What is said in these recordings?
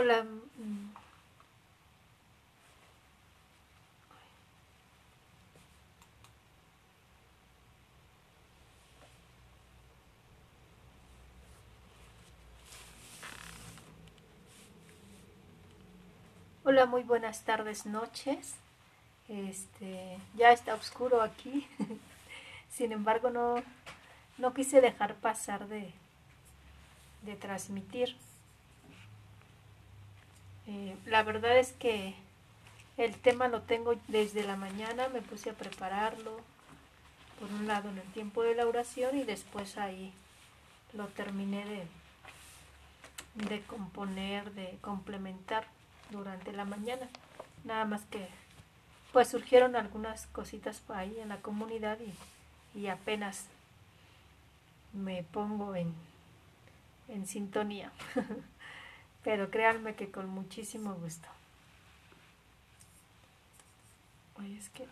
Hola. mm. Hola, muy buenas tardes, noches. Este, ya está oscuro aquí. Sin embargo, no, no quise dejar pasar de, de transmitir. Eh, la verdad es que el tema lo tengo desde la mañana, me puse a prepararlo, por un lado en el tiempo de la oración y después ahí lo terminé de, de componer, de complementar durante la mañana. Nada más que pues surgieron algunas cositas ahí en la comunidad y, y apenas me pongo en, en sintonía. Pero créanme que con muchísimo gusto. Oye, es que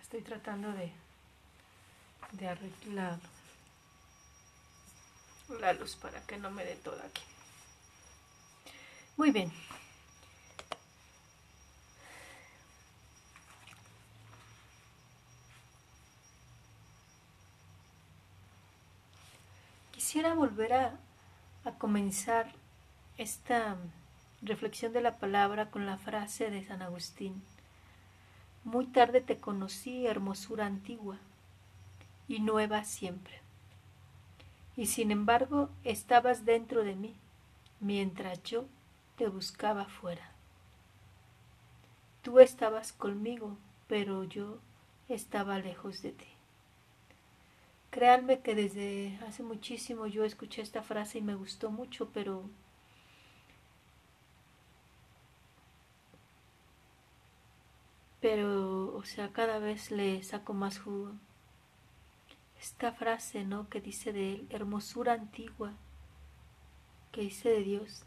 estoy tratando de, de arreglar la luz para que no me dé todo aquí. Muy bien. Quisiera volver a, a comenzar esta reflexión de la palabra con la frase de San Agustín. Muy tarde te conocí, hermosura antigua, y nueva siempre. Y sin embargo estabas dentro de mí, mientras yo te buscaba fuera. Tú estabas conmigo, pero yo estaba lejos de ti. Créanme que desde hace muchísimo yo escuché esta frase y me gustó mucho, pero pero, o sea, cada vez le saco más jugo. Esta frase, ¿no? Que dice de él, hermosura antigua, que dice de Dios.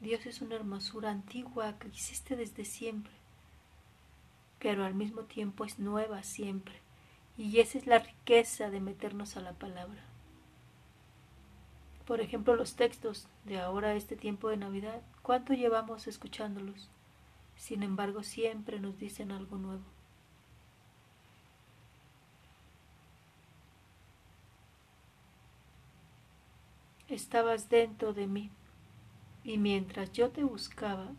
Dios es una hermosura antigua que existe desde siempre, pero al mismo tiempo es nueva siempre. Y esa es la riqueza de meternos a la palabra. Por ejemplo, los textos de ahora, este tiempo de Navidad, ¿cuánto llevamos escuchándolos? Sin embargo, siempre nos dicen algo nuevo. Estabas dentro de mí y mientras yo te buscaba,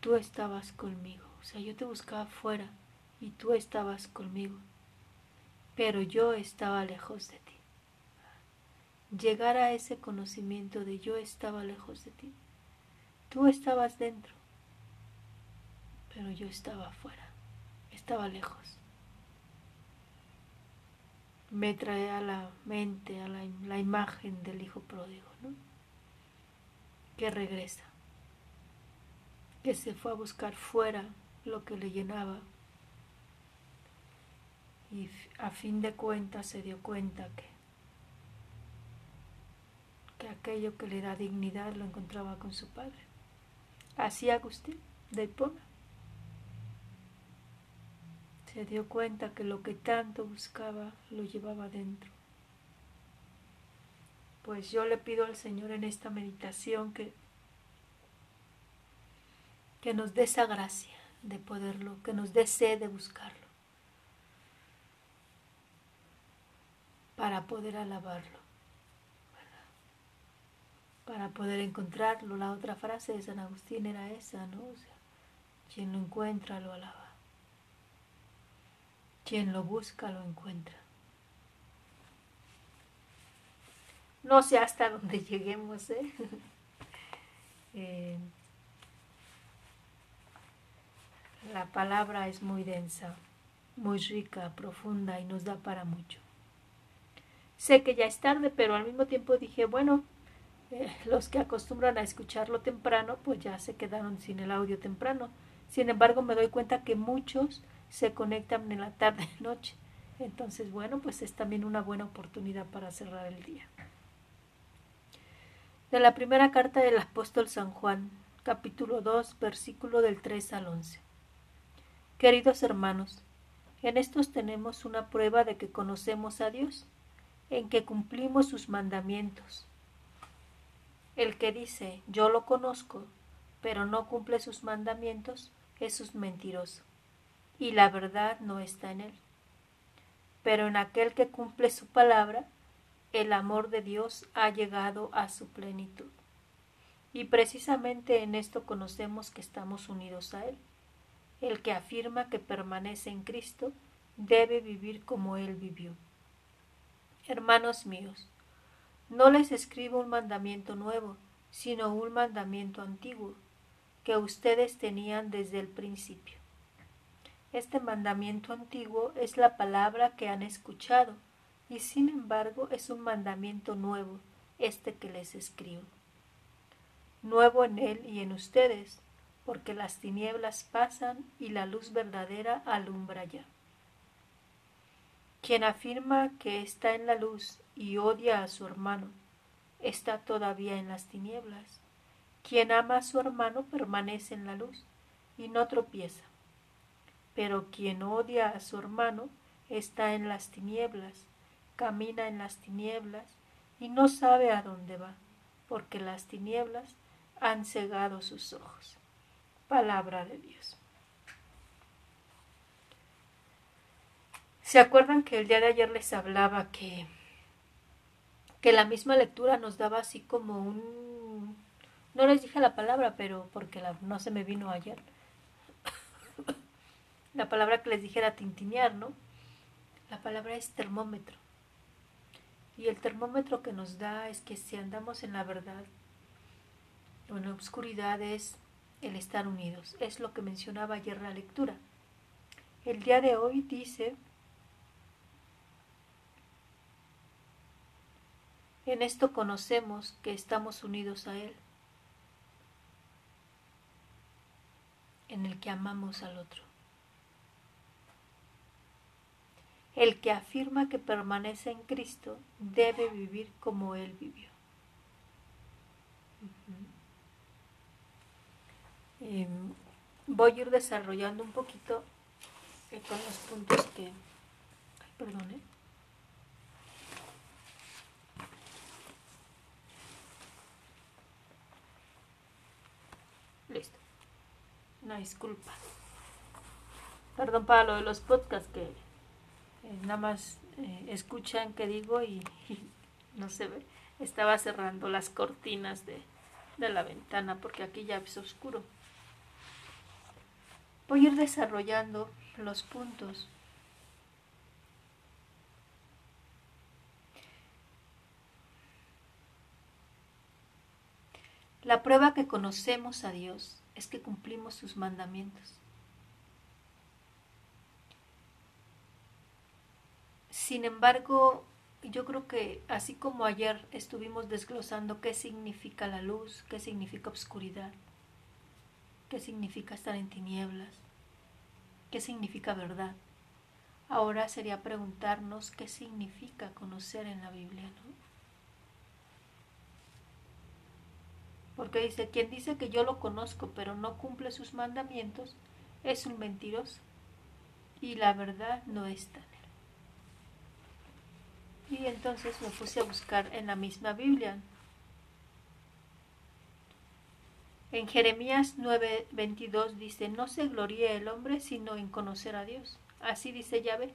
tú estabas conmigo. O sea, yo te buscaba fuera y tú estabas conmigo, pero yo estaba lejos de ti. Llegar a ese conocimiento de yo estaba lejos de ti Tú estabas dentro, pero yo estaba afuera, estaba lejos. Me trae a la mente, a la, la imagen del hijo pródigo, ¿no? Que regresa, que se fue a buscar fuera lo que le llenaba y a fin de cuentas se dio cuenta que, que aquello que le da dignidad lo encontraba con su padre. Así Agustín de Hipona se dio cuenta que lo que tanto buscaba lo llevaba dentro. Pues yo le pido al Señor en esta meditación que, que nos dé esa gracia de poderlo, que nos dé sed de buscarlo, para poder alabarlo para poder encontrarlo. La otra frase de San Agustín era esa, ¿no? O sea, quien lo encuentra lo alaba. Quien lo busca lo encuentra. No sé hasta dónde lleguemos, ¿eh? eh la palabra es muy densa, muy rica, profunda y nos da para mucho. Sé que ya es tarde, pero al mismo tiempo dije, bueno, los que acostumbran a escucharlo temprano, pues ya se quedaron sin el audio temprano. Sin embargo, me doy cuenta que muchos se conectan en la tarde noche. Entonces, bueno, pues es también una buena oportunidad para cerrar el día. De la primera carta del apóstol San Juan, capítulo 2, versículo del 3 al 11. Queridos hermanos, en estos tenemos una prueba de que conocemos a Dios, en que cumplimos sus mandamientos El que dice yo lo conozco, pero no cumple sus mandamientos, es un mentiroso, y la verdad no está en él. Pero en aquel que cumple su palabra, el amor de Dios ha llegado a su plenitud. Y precisamente en esto conocemos que estamos unidos a Él. El que afirma que permanece en Cristo debe vivir como Él vivió. Hermanos míos, no les escribo un mandamiento nuevo, sino un mandamiento antiguo, que ustedes tenían desde el principio. Este mandamiento antiguo es la palabra que han escuchado, y sin embargo es un mandamiento nuevo, este que les escribo. Nuevo en él y en ustedes, porque las tinieblas pasan y la luz verdadera alumbra ya. Quien afirma que está en la luz y odia a su hermano, está todavía en las tinieblas. Quien ama a su hermano permanece en la luz y no tropieza. Pero quien odia a su hermano está en las tinieblas, camina en las tinieblas y no sabe a dónde va, porque las tinieblas han cegado sus ojos. Palabra de Dios. ¿Se acuerdan que el día de ayer les hablaba que, que la misma lectura nos daba así como un... No les dije la palabra, pero porque no se me vino ayer. la palabra que les dije era tintinear, ¿no? La palabra es termómetro. Y el termómetro que nos da es que si andamos en la verdad o en la oscuridad es el estar unidos. Es lo que mencionaba ayer la lectura. El día de hoy dice En esto conocemos que estamos unidos a Él, en el que amamos al otro. El que afirma que permanece en Cristo debe vivir como Él vivió. Em, voy a ir desarrollando un poquito eh, con los puntos que... Ay, perdón, ¿eh? Una disculpa. Perdón para lo de los podcasts que eh, nada más eh, escuchan que digo y, no se ve. Estaba cerrando las cortinas de, de la ventana porque aquí ya es oscuro. Voy a ir desarrollando los puntos. La prueba que conocemos a Dios es que cumplimos sus mandamientos. Sin embargo, yo creo que así como ayer estuvimos desglosando qué significa la luz, qué significa obscuridad, qué significa estar en tinieblas, qué significa verdad, ahora sería preguntarnos qué significa conocer en la Biblia, ¿no? Porque dice, quien dice que yo lo conozco pero no cumple sus mandamientos, es un mentiroso. Y la verdad no está en él. Y entonces me puse a buscar en la misma Biblia. En Jeremías 9:22 dice, no se gloríe el hombre sino en conocer a Dios. Así dice Yahvé.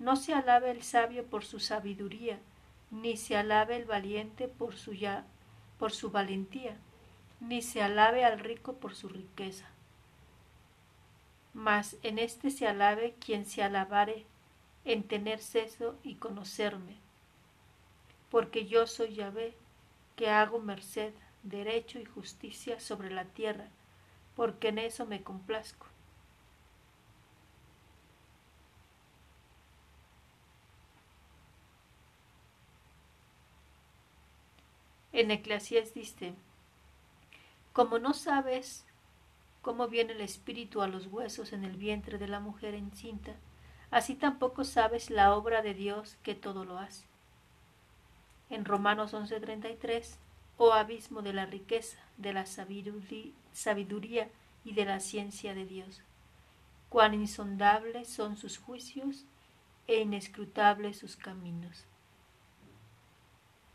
No se alabe el sabio por su sabiduría, ni se alabe el valiente por su, ya, por su valentía, ni se alabe al rico por su riqueza. Mas en éste se alabe quien se alabare en tener ceso y conocerme, porque yo soy Yahvé, que hago merced, derecho y justicia sobre la tierra, porque en eso me complazco. En Eclesiastes dice, como no sabes cómo viene el espíritu a los huesos en el vientre de la mujer encinta, así tampoco sabes la obra de Dios que todo lo hace. En Romanos 11:33, oh abismo de la riqueza, de la sabiduría y de la ciencia de Dios, cuán insondables son sus juicios e inescrutables sus caminos. Cuán insondables son sus juicios e inescrutables sus caminos. cuán insondables son sus juicios e inescrutables sus caminos. cuán insondables son sus juicios e inescrutables sus caminos. cuán insondables son sus juicios e inescrutables sus caminos. cuán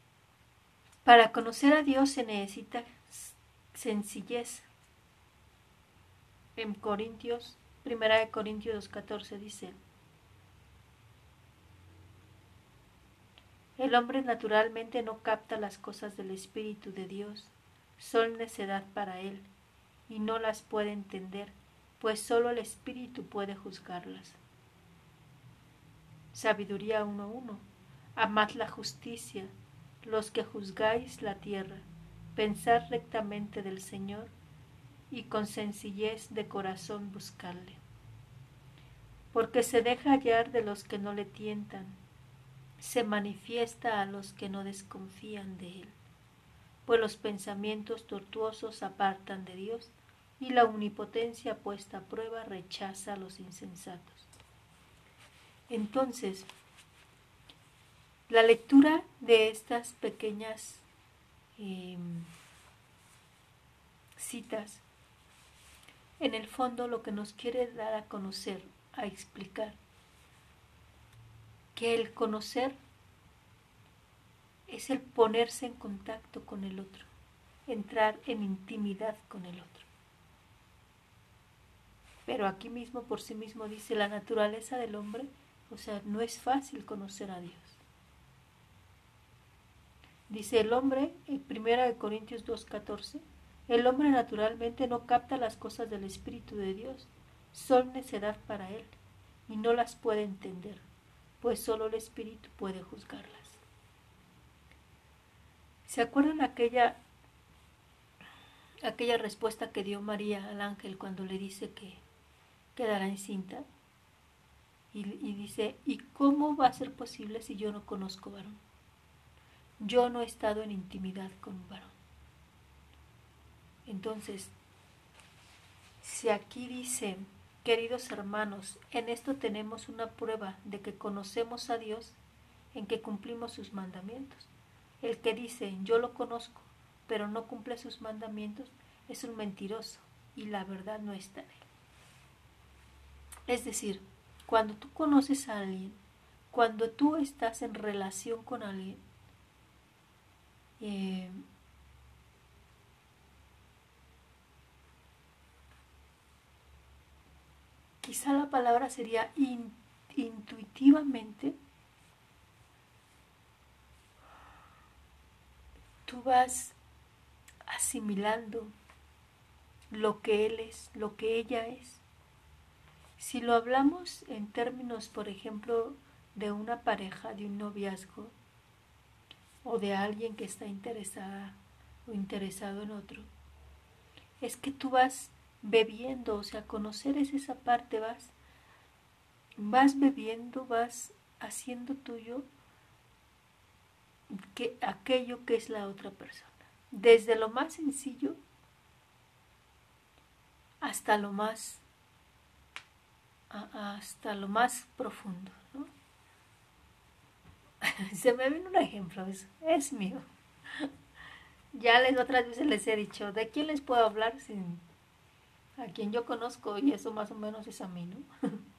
insondables son sus juicios e inescrutables sus caminos. Para conocer a Dios se necesita sencillez. En Corintios, primera de Corintios 2.14 dice, El hombre naturalmente no capta las cosas del Espíritu de Dios, son necedad para él, y no las puede entender, pues sólo el Espíritu puede juzgarlas. Sabiduría 1.1. Amad la justicia, los que juzgáis la tierra, pensad rectamente del Señor, y con sencillez de corazón buscarle. Porque se deja hallar de los que no le tientan, se manifiesta a los que no desconfían de él, pues los pensamientos tortuosos apartan de Dios y la omnipotencia puesta a prueba rechaza a los insensatos. Entonces, la lectura de estas pequeñas em, citas, en el fondo lo que nos quiere dar a conocer, a explicar, que el conocer es el ponerse en contacto con el otro, entrar en intimidad con el otro. Pero aquí mismo por sí mismo dice la naturaleza del hombre, o sea, no es fácil conocer a Dios. Dice el hombre, en 1 Corintios 2.14, el hombre naturalmente no capta las cosas del Espíritu de Dios, son necedad para él y no las puede entender pues solo el Espíritu puede juzgarlas. ¿Se acuerdan aquella, aquella respuesta que dio María al ángel cuando le dice que quedará encinta? Y, y dice, ¿y cómo va a ser posible si yo no conozco varón? Yo no he estado en intimidad con un varón. Entonces, si aquí dice Queridos hermanos, en esto tenemos una prueba de que conocemos a Dios en que cumplimos sus mandamientos. El que dice yo lo conozco, pero no cumple sus mandamientos, es un mentiroso y la verdad no está en él. Es decir, cuando tú conoces a alguien, cuando tú estás en relación con alguien, eh, quizá la palabra sería intuitivamente, tú vas asimilando lo que él es, lo que ella es. Si lo hablamos en términos, por ejemplo, de una pareja, de un noviazgo, o de alguien que está interesada o interesado en otro, es que tú vas bebiendo, o sea, conocer es esa parte, vas, vas bebiendo, vas haciendo tuyo que, aquello que es la otra persona. Desde lo más sencillo hasta lo más hasta lo más profundo. Se me viene un ejemplo, es, es mío. Ya les otras veces les he dicho, ¿de quién les puedo hablar sin a quien yo conozco y eso más o menos es a mí, ¿no?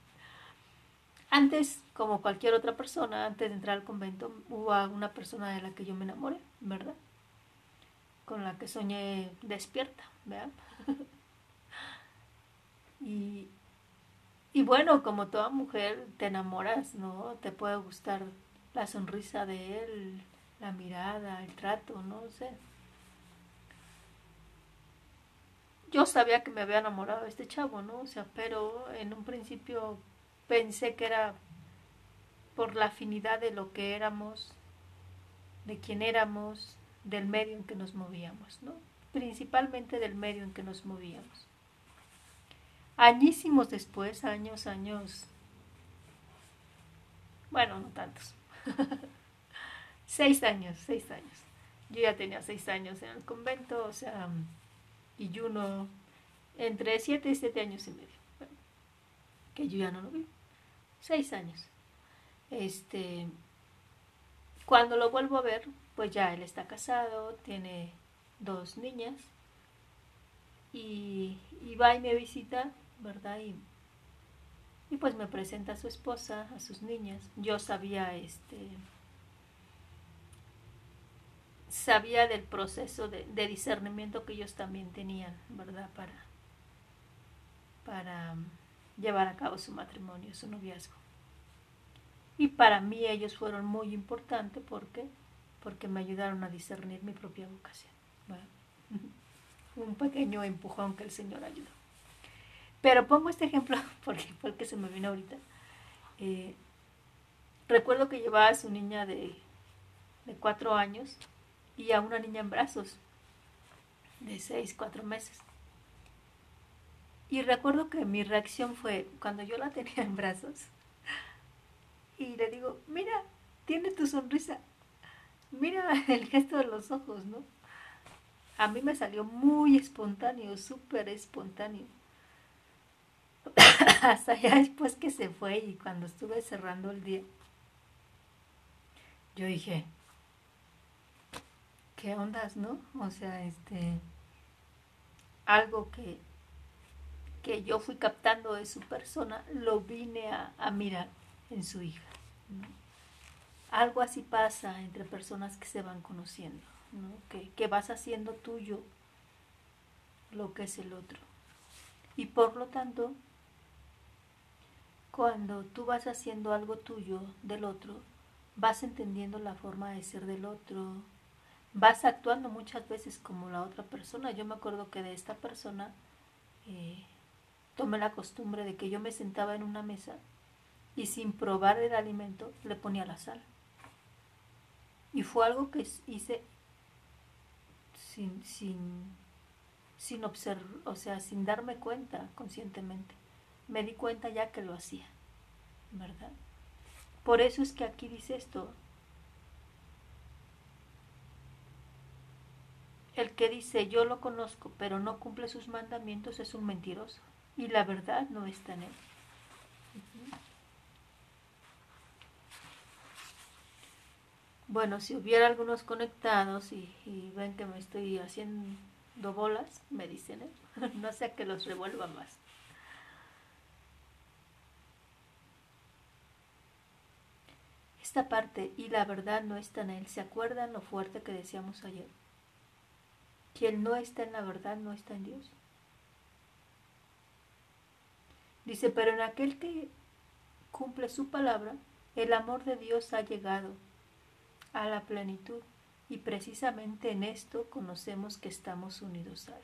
antes, como cualquier otra persona, antes de entrar al convento, hubo una persona de la que yo me enamoré, ¿verdad? Con la que soñé despierta, ¿verdad? y, y bueno, como toda mujer, te enamoras, ¿no? Te puede gustar la sonrisa de él, la mirada, el trato, no sé. yo sabía que me había enamorado de este chavo, ¿no? O sea, pero en un principio pensé que era por la afinidad de lo que éramos, de quién éramos, del medio en que nos movíamos, ¿no? Principalmente del medio en que nos movíamos. Añísimos después, años, años, bueno, no tantos, seis años, seis años. Yo ya tenía seis años en el convento, o sea, y Juno entre 7 y 7 años y medio. que yo ya no lo vi. 6 años. Este, cuando lo vuelvo a ver, pues ya él está casado, tiene dos niñas y, y va y me visita, ¿verdad? Y, y pues me presenta a su esposa, a sus niñas. Yo sabía, este, sabía del proceso de, discernimiento que ellos también tenían, ¿verdad? Para, para llevar a cabo su matrimonio, su noviazgo. Y para mí ellos fueron muy importantes porque, porque me ayudaron a discernir mi propia vocación. Un pequeño empujón que el Señor ayudó. Pero pongo este ejemplo porque, porque se me vino ahorita. Eh, recuerdo que llevaba a su niña de, de cuatro años y a una niña en brazos de seis, cuatro meses. Y recuerdo que mi reacción fue, cuando yo la tenía en brazos, y le digo, mira, tiene tu sonrisa, mira el gesto de los ojos, ¿no? A mí me salió muy espontáneo, súper espontáneo. Hasta ya después que se fue y cuando estuve cerrando el día, yo dije, ¿qué ondas, no? O sea, este, algo que, que yo fui captando de su persona, lo vine a, mirar en su hija. Algo así pasa entre personas que se van conociendo, ¿no? que, que vas haciendo tuyo lo que es el otro. Y por lo tanto, cuando tú vas haciendo algo tuyo del otro, vas entendiendo la forma de ser del otro, vas actuando muchas veces como la otra persona. Yo me acuerdo que de esta persona eh, tomé la costumbre de que yo me sentaba en una mesa y sin probar el alimento le ponía la sal. Y fue algo que hice sin, sin, sin observar, o sea, sin darme cuenta conscientemente. Me di cuenta ya que lo hacía, ¿verdad? Por eso es que aquí dice esto, El que dice yo lo conozco, pero no cumple sus mandamientos es un mentiroso. Y la verdad no está en él. Bueno, si hubiera algunos conectados y, ven que me estoy haciendo bolas, me dicen, ¿eh? no sea que los revuelva más. Esta parte y la verdad no está en él. ¿Se acuerdan lo fuerte que decíamos ayer? Quien no está en la verdad no está en Dios. Dice, pero en aquel que cumple su palabra, el amor de Dios ha llegado a la plenitud y precisamente en esto conocemos que estamos unidos a Él.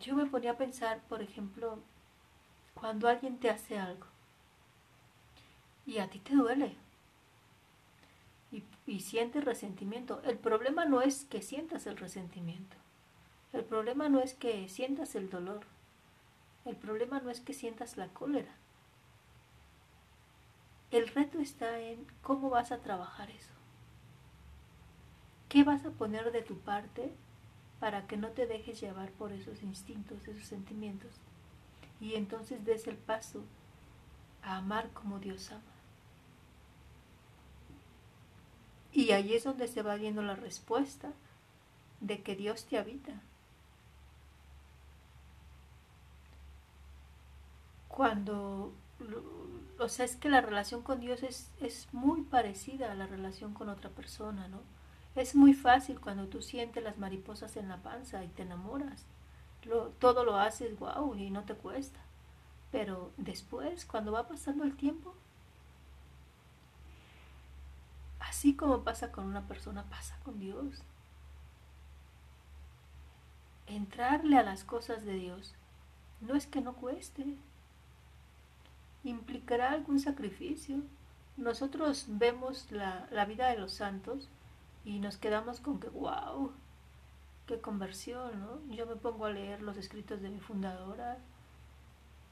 Yo me ponía a pensar, por ejemplo, cuando alguien te hace algo y a ti te duele, y, sientes resentimiento. El problema no es que sientas el resentimiento. El problema no es que sientas el dolor. El problema no es que sientas la cólera. El reto está en cómo vas a trabajar eso. ¿Qué vas a poner de tu parte para que no te dejes llevar por esos instintos, esos sentimientos? Y entonces des el paso a amar como Dios ama. Y ahí es donde se va viendo la respuesta de que Dios te habita. Cuando, o sea, es que la relación con Dios es, es muy parecida a la relación con otra persona, ¿no? Es muy fácil cuando tú sientes las mariposas en la panza y te enamoras. todo lo haces, wow, y no te cuesta. Pero después, cuando va pasando el tiempo, Así como pasa con una persona, pasa con Dios. Entrarle a las cosas de Dios no es que no cueste, implicará algún sacrificio. Nosotros vemos la, la vida de los santos y nos quedamos con que, wow, qué conversión, ¿no? Yo me pongo a leer los escritos de mi fundadora,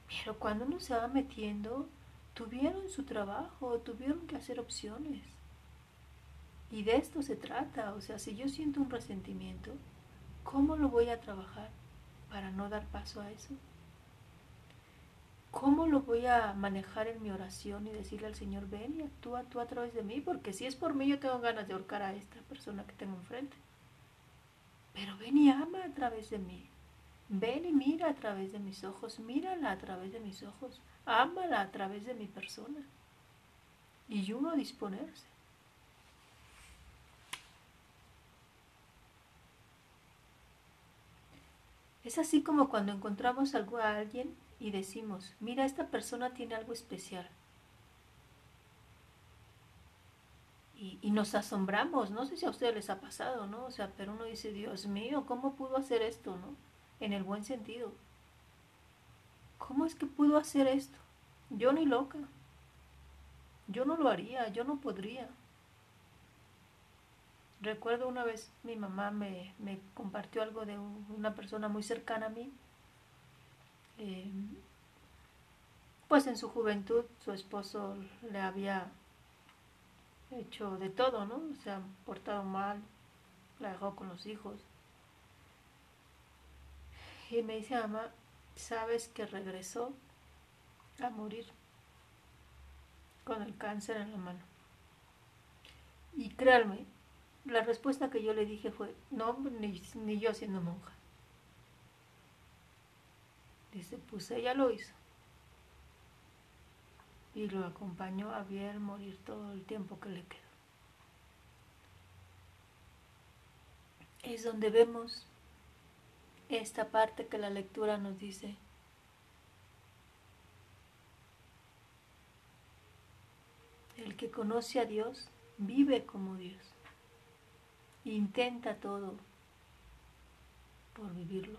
pero cuando uno se va metiendo, tuvieron su trabajo, tuvieron que hacer opciones. Y de esto se trata, o sea, si yo siento un resentimiento, ¿cómo lo voy a trabajar para no dar paso a eso? ¿Cómo lo voy a manejar en mi oración y decirle al Señor, ven y actúa tú a través de mí? Porque si es por mí, yo tengo ganas de ahorcar a esta persona que tengo enfrente. Pero ven y ama a través de mí. Ven y mira a través de mis ojos, mírala a través de mis ojos, ámala a través de mi persona. Y uno a disponerse. Es así como cuando encontramos algo a alguien y decimos, mira, esta persona tiene algo especial. Y, y, nos asombramos, no sé si a ustedes les ha pasado, ¿no? O sea, pero uno dice, Dios mío, ¿cómo pudo hacer esto, no? En el buen sentido. ¿Cómo es que pudo hacer esto? Yo ni loca. Yo no lo haría, yo no podría. Recuerdo una vez mi mamá me, compartió algo de una persona muy cercana a mí. Eh, pues en su juventud su esposo le había hecho de todo, ¿no? Se ha portado mal, la dejó con los hijos. Y me dice, mamá, ¿sabes que regresó a morir con el cáncer en la mano? Y créanme, la respuesta que yo le dije fue, no, ni, yo siendo monja. Dice, pues ella lo hizo. Y lo acompañó a ver morir todo el tiempo que le quedó. Es donde vemos esta parte que la lectura nos dice. El que conoce a Dios vive como Dios intenta todo por vivirlo.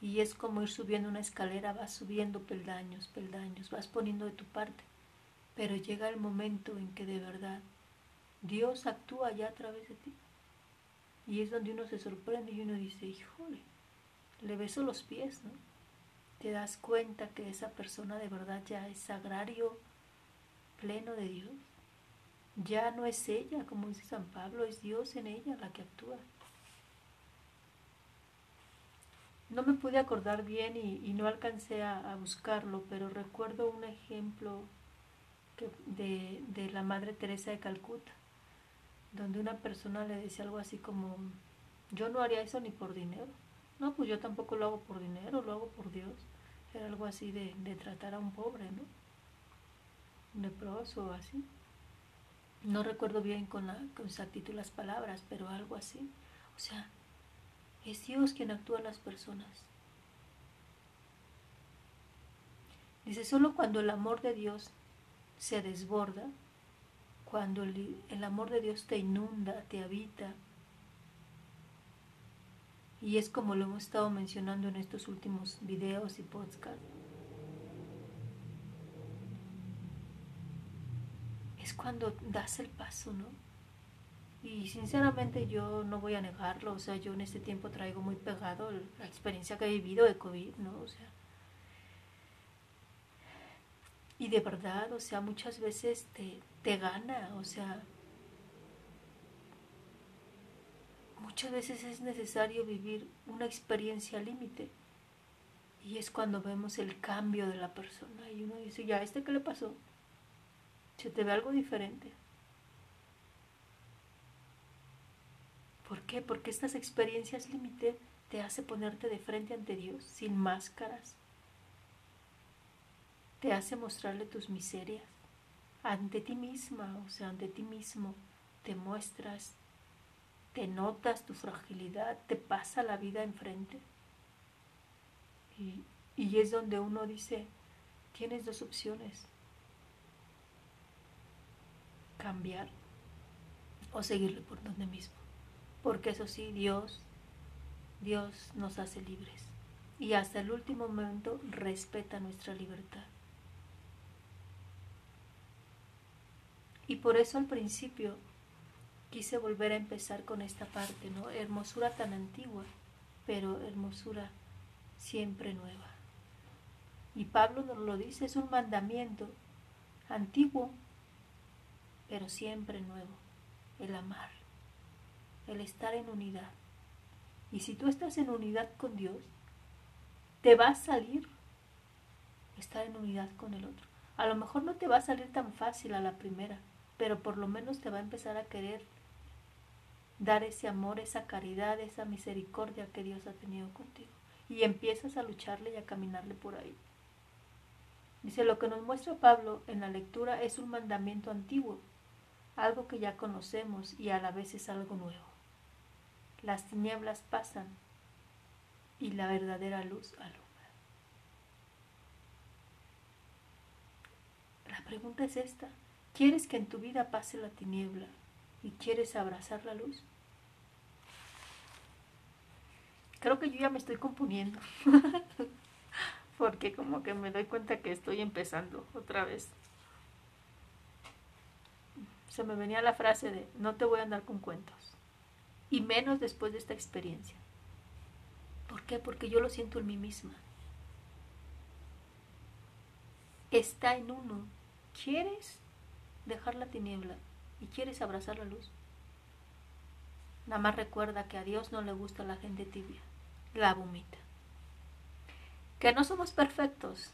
Y es como ir subiendo una escalera, vas subiendo peldaños, peldaños, vas poniendo de tu parte. Pero llega el momento en que de verdad Dios actúa ya a través de ti. Y es donde uno se sorprende y uno dice, híjole, le beso los pies, ¿no? Te das cuenta que esa persona de verdad ya es sagrario pleno de Dios. Ya no es ella, como dice San Pablo, es Dios en ella la que actúa. No me pude acordar bien y, no alcancé a, buscarlo, pero recuerdo un ejemplo de, de la Madre Teresa de Calcuta, donde una persona le decía algo así como, yo no haría eso ni por dinero. No, pues yo tampoco lo hago por dinero, lo hago por Dios. Era algo así de, de tratar a un pobre, ¿no? Leproso o así. No recuerdo bien con, la, con exactitud las palabras, pero algo así. O sea, es Dios quien actúa en las personas. Dice, solo cuando el amor de Dios se desborda, cuando el, el, amor de Dios te inunda, te habita, y es como lo hemos estado mencionando en estos últimos videos y podcasts, cuando das el paso, ¿no? Y sinceramente yo no voy a negarlo, o sea, yo en este tiempo traigo muy pegado la experiencia que he vivido de COVID, ¿no? O sea, y de verdad, o sea, muchas veces te, te gana, o sea, muchas veces es necesario vivir una experiencia límite. Y es cuando vemos el cambio de la persona y uno dice, ya, ¿este qué le pasó? Se te ve algo diferente. ¿Por qué? Porque estas experiencias límite te hace ponerte de frente ante Dios sin máscaras. Te hace mostrarle tus miserias ante ti misma, o sea, ante ti mismo. Te muestras, te notas tu fragilidad, te pasa la vida enfrente. Y, y es donde uno dice, tienes dos opciones cambiar o seguirle por donde mismo. Porque eso sí, Dios, Dios nos hace libres y hasta el último momento respeta nuestra libertad. Y por eso al principio quise volver a empezar con esta parte, ¿no? Hermosura tan antigua, pero hermosura siempre nueva. Y Pablo nos lo dice, es un mandamiento antiguo, pero siempre nuevo, el amar, el estar en unidad. Y si tú estás en unidad con Dios, te va a salir estar en unidad con el otro. A lo mejor no te va a salir tan fácil a la primera, pero por lo menos te va a empezar a querer dar ese amor, esa caridad, esa misericordia que Dios ha tenido contigo. Y empiezas a lucharle y a caminarle por ahí. Dice, lo que nos muestra Pablo en la lectura es un mandamiento antiguo, algo que ya conocemos y a la vez es algo nuevo. Las tinieblas pasan y la verdadera luz alumbra. La pregunta es esta. ¿Quieres que en tu vida pase la tiniebla y quieres abrazar la luz? Creo que yo ya me estoy componiendo. Porque como que me doy cuenta que estoy empezando otra vez. Se me venía la frase de no te voy a andar con cuentos. Y menos después de esta experiencia. ¿Por qué? Porque yo lo siento en mí misma. Está en uno. ¿Quieres dejar la tiniebla y quieres abrazar la luz? Nada más recuerda que a Dios no le gusta la gente tibia. La vomita. Que no somos perfectos.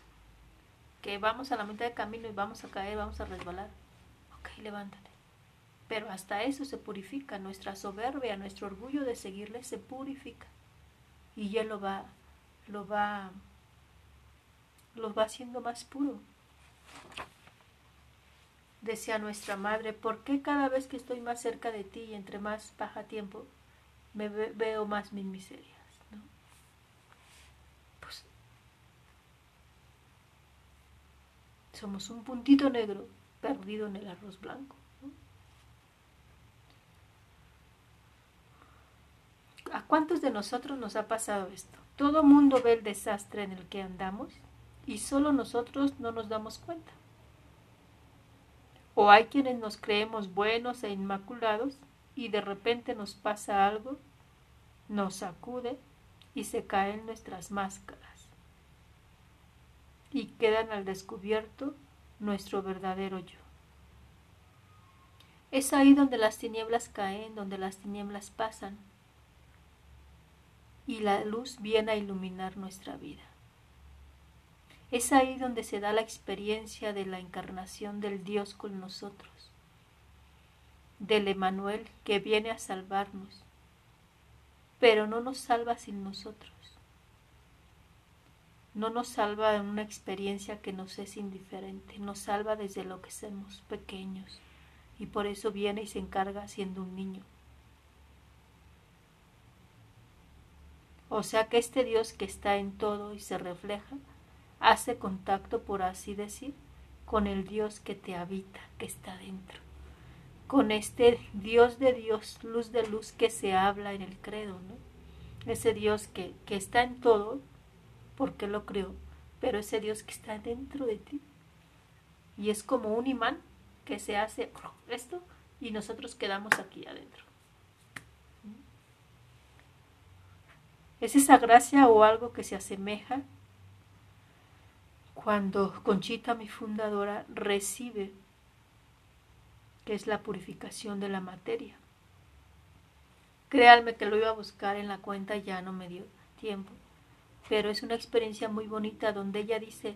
Que vamos a la mitad del camino y vamos a caer, vamos a resbalar. Ok, levántate. Pero hasta eso se purifica. Nuestra soberbia, nuestro orgullo de seguirle se purifica y Él lo va, lo va, lo va haciendo más puro. Decía nuestra madre, ¿por qué cada vez que estoy más cerca de ti y entre más baja tiempo, me veo más mis miserias? Pues somos un puntito negro perdido en el arroz blanco. ¿A cuántos de nosotros nos ha pasado esto? Todo mundo ve el desastre en el que andamos y solo nosotros no nos damos cuenta. O hay quienes nos creemos buenos e inmaculados y de repente nos pasa algo, nos sacude y se caen nuestras máscaras y quedan al descubierto nuestro verdadero yo. Es ahí donde las tinieblas caen, donde las tinieblas pasan, y la luz viene a iluminar nuestra vida. Es ahí donde se da la experiencia de la encarnación del Dios con nosotros, del Emanuel que viene a salvarnos, pero no nos salva sin nosotros. No nos salva en una experiencia que nos es indiferente, nos salva desde lo que somos pequeños y por eso viene y se encarga siendo un niño O sea que este Dios que está en todo y se refleja, hace contacto, por así decir, con el Dios que te habita, que está dentro. Con este Dios de Dios, luz de luz que se habla en el credo, ¿no? Ese Dios que, que está en todo, porque lo creó, pero ese Dios que está dentro de ti. Y es como un imán que se hace esto y nosotros quedamos aquí adentro. Es esa gracia o algo que se asemeja cuando Conchita, mi fundadora, recibe, que es la purificación de la materia. Créanme que lo iba a buscar en la cuenta, ya no me dio tiempo, pero es una experiencia muy bonita donde ella dice,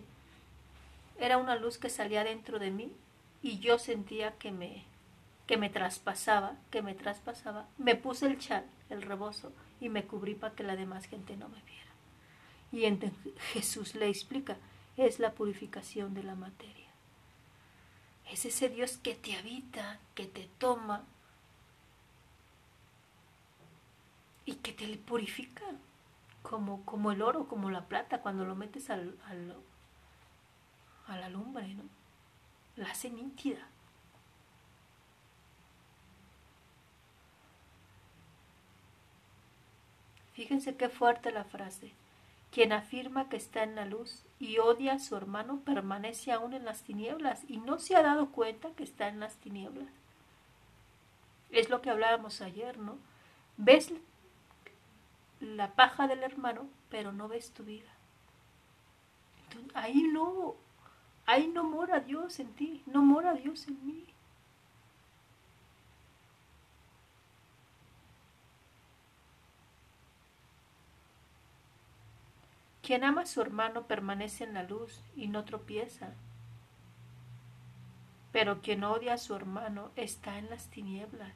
era una luz que salía dentro de mí y yo sentía que me, que me traspasaba, que me traspasaba. Me puse el chal, el rebozo, y me cubrí para que la demás gente no me viera. Y entonces Jesús le explica, es la purificación de la materia. Es ese Dios que te habita, que te toma y que te purifica, como, como el oro, como la plata, cuando lo metes al, al, a la lumbre, ¿no? La hace nítida. Fíjense qué fuerte la frase. Quien afirma que está en la luz y odia a su hermano permanece aún en las tinieblas y no se ha dado cuenta que está en las tinieblas. Es lo que hablábamos ayer, ¿no? Ves la paja del hermano, pero no ves tu vida. ahí no, ahí no mora Dios en ti, no mora Dios en mí. Quien ama a su hermano permanece en la luz y no tropieza. Pero quien odia a su hermano está en las tinieblas,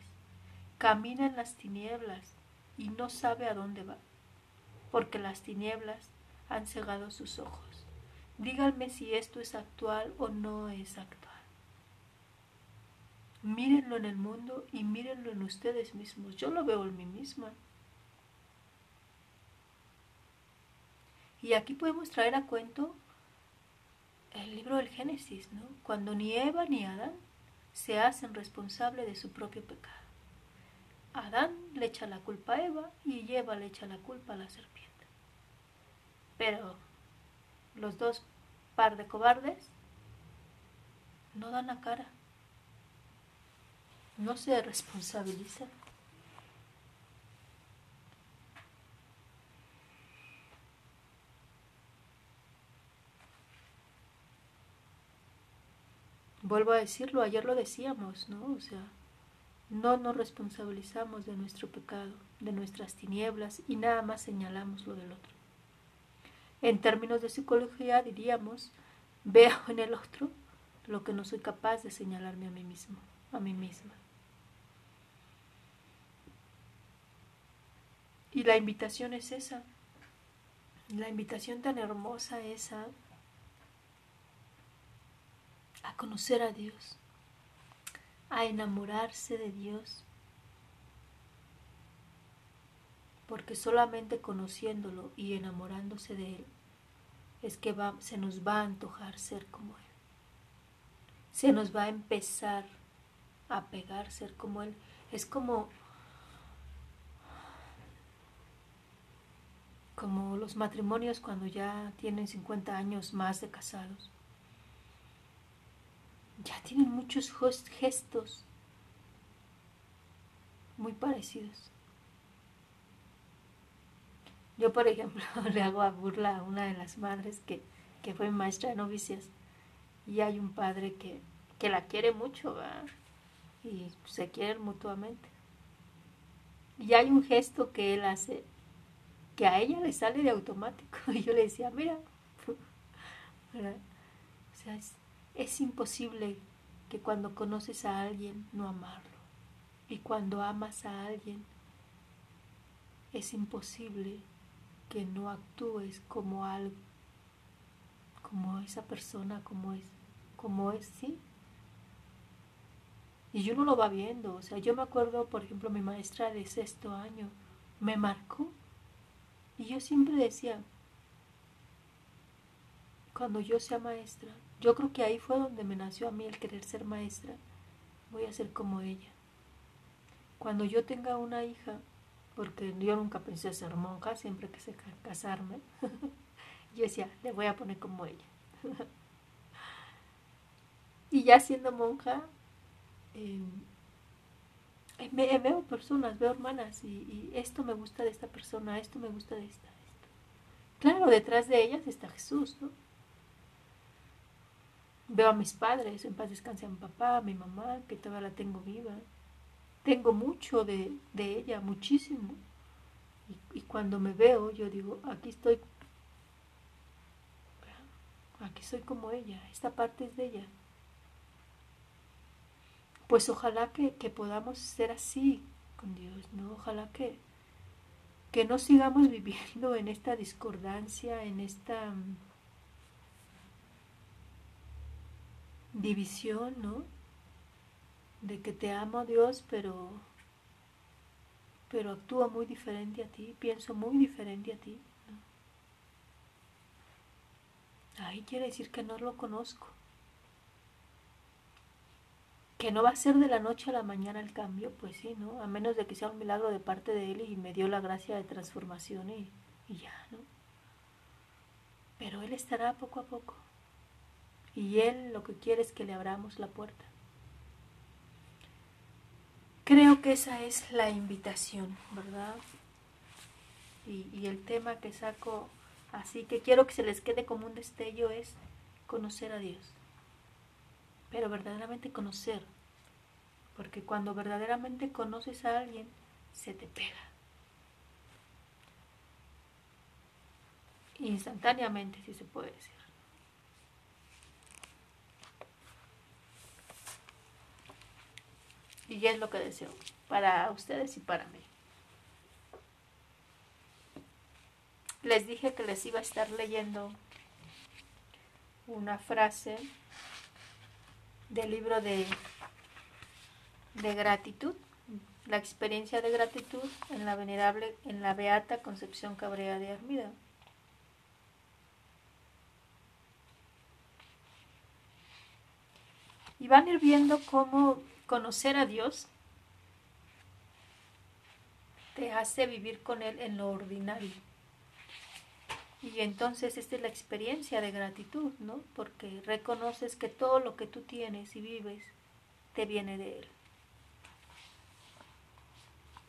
camina en las tinieblas y no sabe a dónde va, porque las tinieblas han cegado sus ojos. Díganme si esto es actual o no es actual. Mírenlo en el mundo y mírenlo en ustedes mismos. Yo lo veo en mí misma. Y aquí podemos traer a cuento el libro del Génesis, ¿no? Cuando ni Eva ni Adán se hacen responsables de su propio pecado. Adán le echa la culpa a Eva y Eva le echa la culpa a la serpiente. Pero los dos par de cobardes no dan la cara, no se responsabilizan. Vuelvo a decirlo, ayer lo decíamos, ¿no? O sea, no nos responsabilizamos de nuestro pecado, de nuestras tinieblas y nada más señalamos lo del otro. En términos de psicología diríamos, veo en el otro lo que no soy capaz de señalarme a mí mismo, a mí misma. Y la invitación es esa, la invitación tan hermosa esa a conocer a Dios, a enamorarse de Dios, porque solamente conociéndolo y enamorándose de Él es que se nos va a antojar ser como Él. Se nos va a empezar a pegar ser como Él. Es como, como los matrimonios cuando ya tienen 50 años más de casados ya tienen muchos gestos muy parecidos. Yo, por ejemplo, le hago a burla a una de las madres que, fue maestra de novicias y hay un padre que, la quiere mucho y se quieren mutuamente. Y hay un gesto que él hace que a ella le sale de automático. Y yo le decía, mira, o sea, es, es imposible que cuando conoces a alguien no amarlo. Y cuando amas a alguien, es imposible que no actúes como algo, como esa persona, como es, como es, ¿sí? Y uno lo va viendo, o sea, yo me acuerdo, por ejemplo, mi maestra de sexto año me marcó y yo siempre decía, cuando yo sea maestra, yo creo que ahí fue donde me nació a mí el querer ser maestra. Voy a ser como ella. Cuando yo tenga una hija, porque yo nunca pensé ser monja, siempre que se casarme, yo decía, le voy a poner como ella. y ya siendo monja, em, me, veo personas, veo hermanas, y, esto me gusta de esta persona, esto me gusta de esta. Claro, detrás de ellas está Jesús, ¿no? Veo a mis padres, en paz descanse a mi papá, a mi mamá, que todavía la tengo viva. Tengo mucho de, ella, muchísimo. Y, y, cuando me veo, yo digo, aquí estoy, aquí soy como ella, esta parte es de ella. Pues ojalá que, que podamos ser así con Dios, ¿no? Ojalá que, que no sigamos viviendo en esta discordancia, en esta división, ¿no? De que te amo Dios, pero pero actúa muy diferente a ti, pienso muy diferente a ti. Ahí quiere decir que no lo conozco. Que no va a ser de la noche a la mañana el cambio, pues sí, ¿no? A menos de que sea un milagro de parte de Él y me dio la gracia de transformación y, y ya, ¿no? Pero Él estará poco a poco y Él lo que quiere es que le abramos la puerta. Creo que esa es la invitación, ¿verdad? Y, el tema que saco así, que quiero que se les quede como un destello, es conocer a Dios. Pero verdaderamente conocer. Porque cuando verdaderamente conoces a alguien, se te pega. Instantáneamente, si se puede decir. Y es lo que deseo para ustedes y para mí. Les dije que les iba a estar leyendo una frase del libro de, de gratitud, la experiencia de gratitud en la venerable, en la beata Concepción Cabrera de Armida. Y van a ir viendo cómo conocer a Dios te hace vivir con Él en lo ordinario. Y entonces esta es la experiencia de gratitud, ¿no? Porque reconoces que todo lo que tú tienes y vives te viene de Él.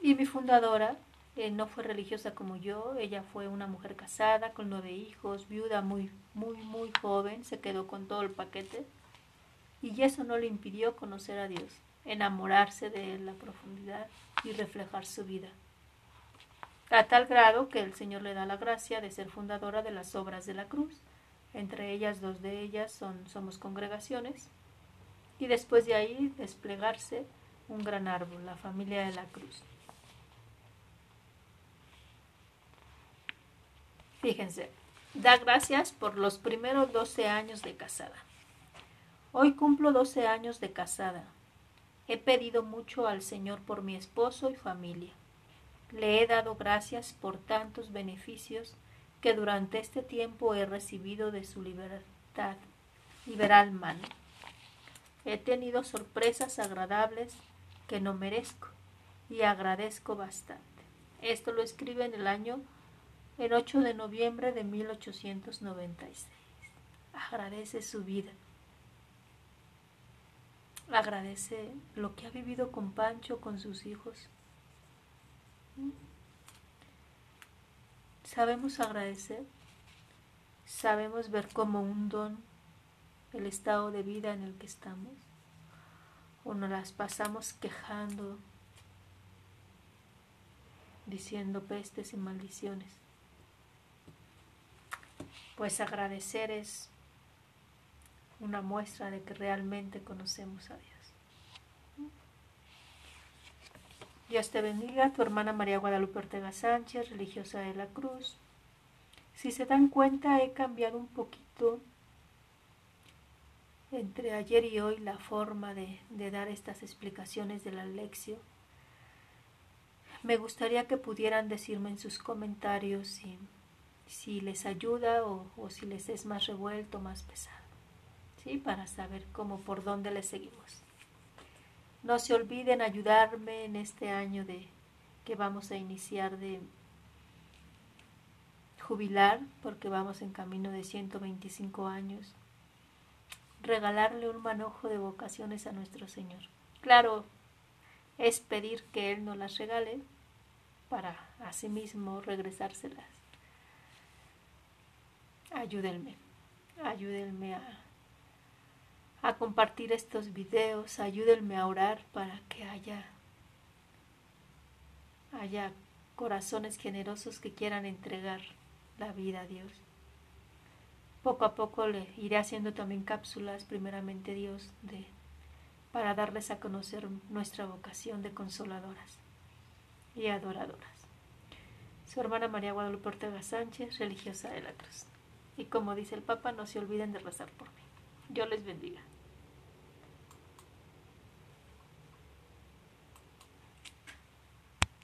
Y mi fundadora eh, no fue religiosa como yo, ella fue una mujer casada con nueve hijos, viuda muy, muy, muy joven, se quedó con todo el paquete. Y eso no le impidió conocer a Dios, enamorarse de Él a profundidad y reflejar su vida a tal grado que el Señor le da la gracia de ser fundadora de las obras de la cruz. Entre ellas, dos de ellas son Somos Congregaciones, y después de ahí desplegarse un gran árbol, la familia de la cruz. Fíjense, da gracias por los primeros 12 años de casada. Hoy cumplo 12 años de casada. He pedido mucho al Señor por mi esposo y familia. Le he dado gracias por tantos beneficios que durante este tiempo he recibido de su libertad, liberal mano. He tenido sorpresas agradables que no merezco y agradezco bastante. Esto lo escribe en el año, el 8 de noviembre de 1896. Agradece su vida. Agradece lo que ha vivido con Pancho, con sus hijos, Sabemos agradecer, sabemos ver como un don el estado de vida en el que estamos, o nos las pasamos quejando, diciendo pestes y maldiciones. Pues agradecer es una muestra de que realmente conocemos a Dios. Dios te bendiga, tu hermana María Guadalupe Ortega Sánchez, religiosa de la Cruz. Si se dan cuenta, he cambiado un poquito entre ayer y hoy la forma de, dar estas explicaciones de la lección. Me gustaría que pudieran decirme en sus comentarios si, si les ayuda o, o, si les es más revuelto, más pesado, ¿sí? para saber cómo por dónde les seguimos. No se olviden ayudarme en este año de que vamos a iniciar de jubilar, porque vamos en camino de 125 años. Regalarle un manojo de vocaciones a nuestro Señor. Claro, es pedir que Él nos las regale para asimismo regresárselas. Ayúdenme, ayúdenme a a compartir estos videos, ayúdenme a orar para que haya, haya corazones generosos que quieran entregar la vida a Dios. Poco a poco le iré haciendo también cápsulas, primeramente Dios, de, para darles a conocer nuestra vocación de consoladoras y adoradoras. Su hermana María Guadalupe Ortega Sánchez, religiosa de la Cruz. Y como dice el Papa, no se olviden de rezar por mí. Dios les bendiga.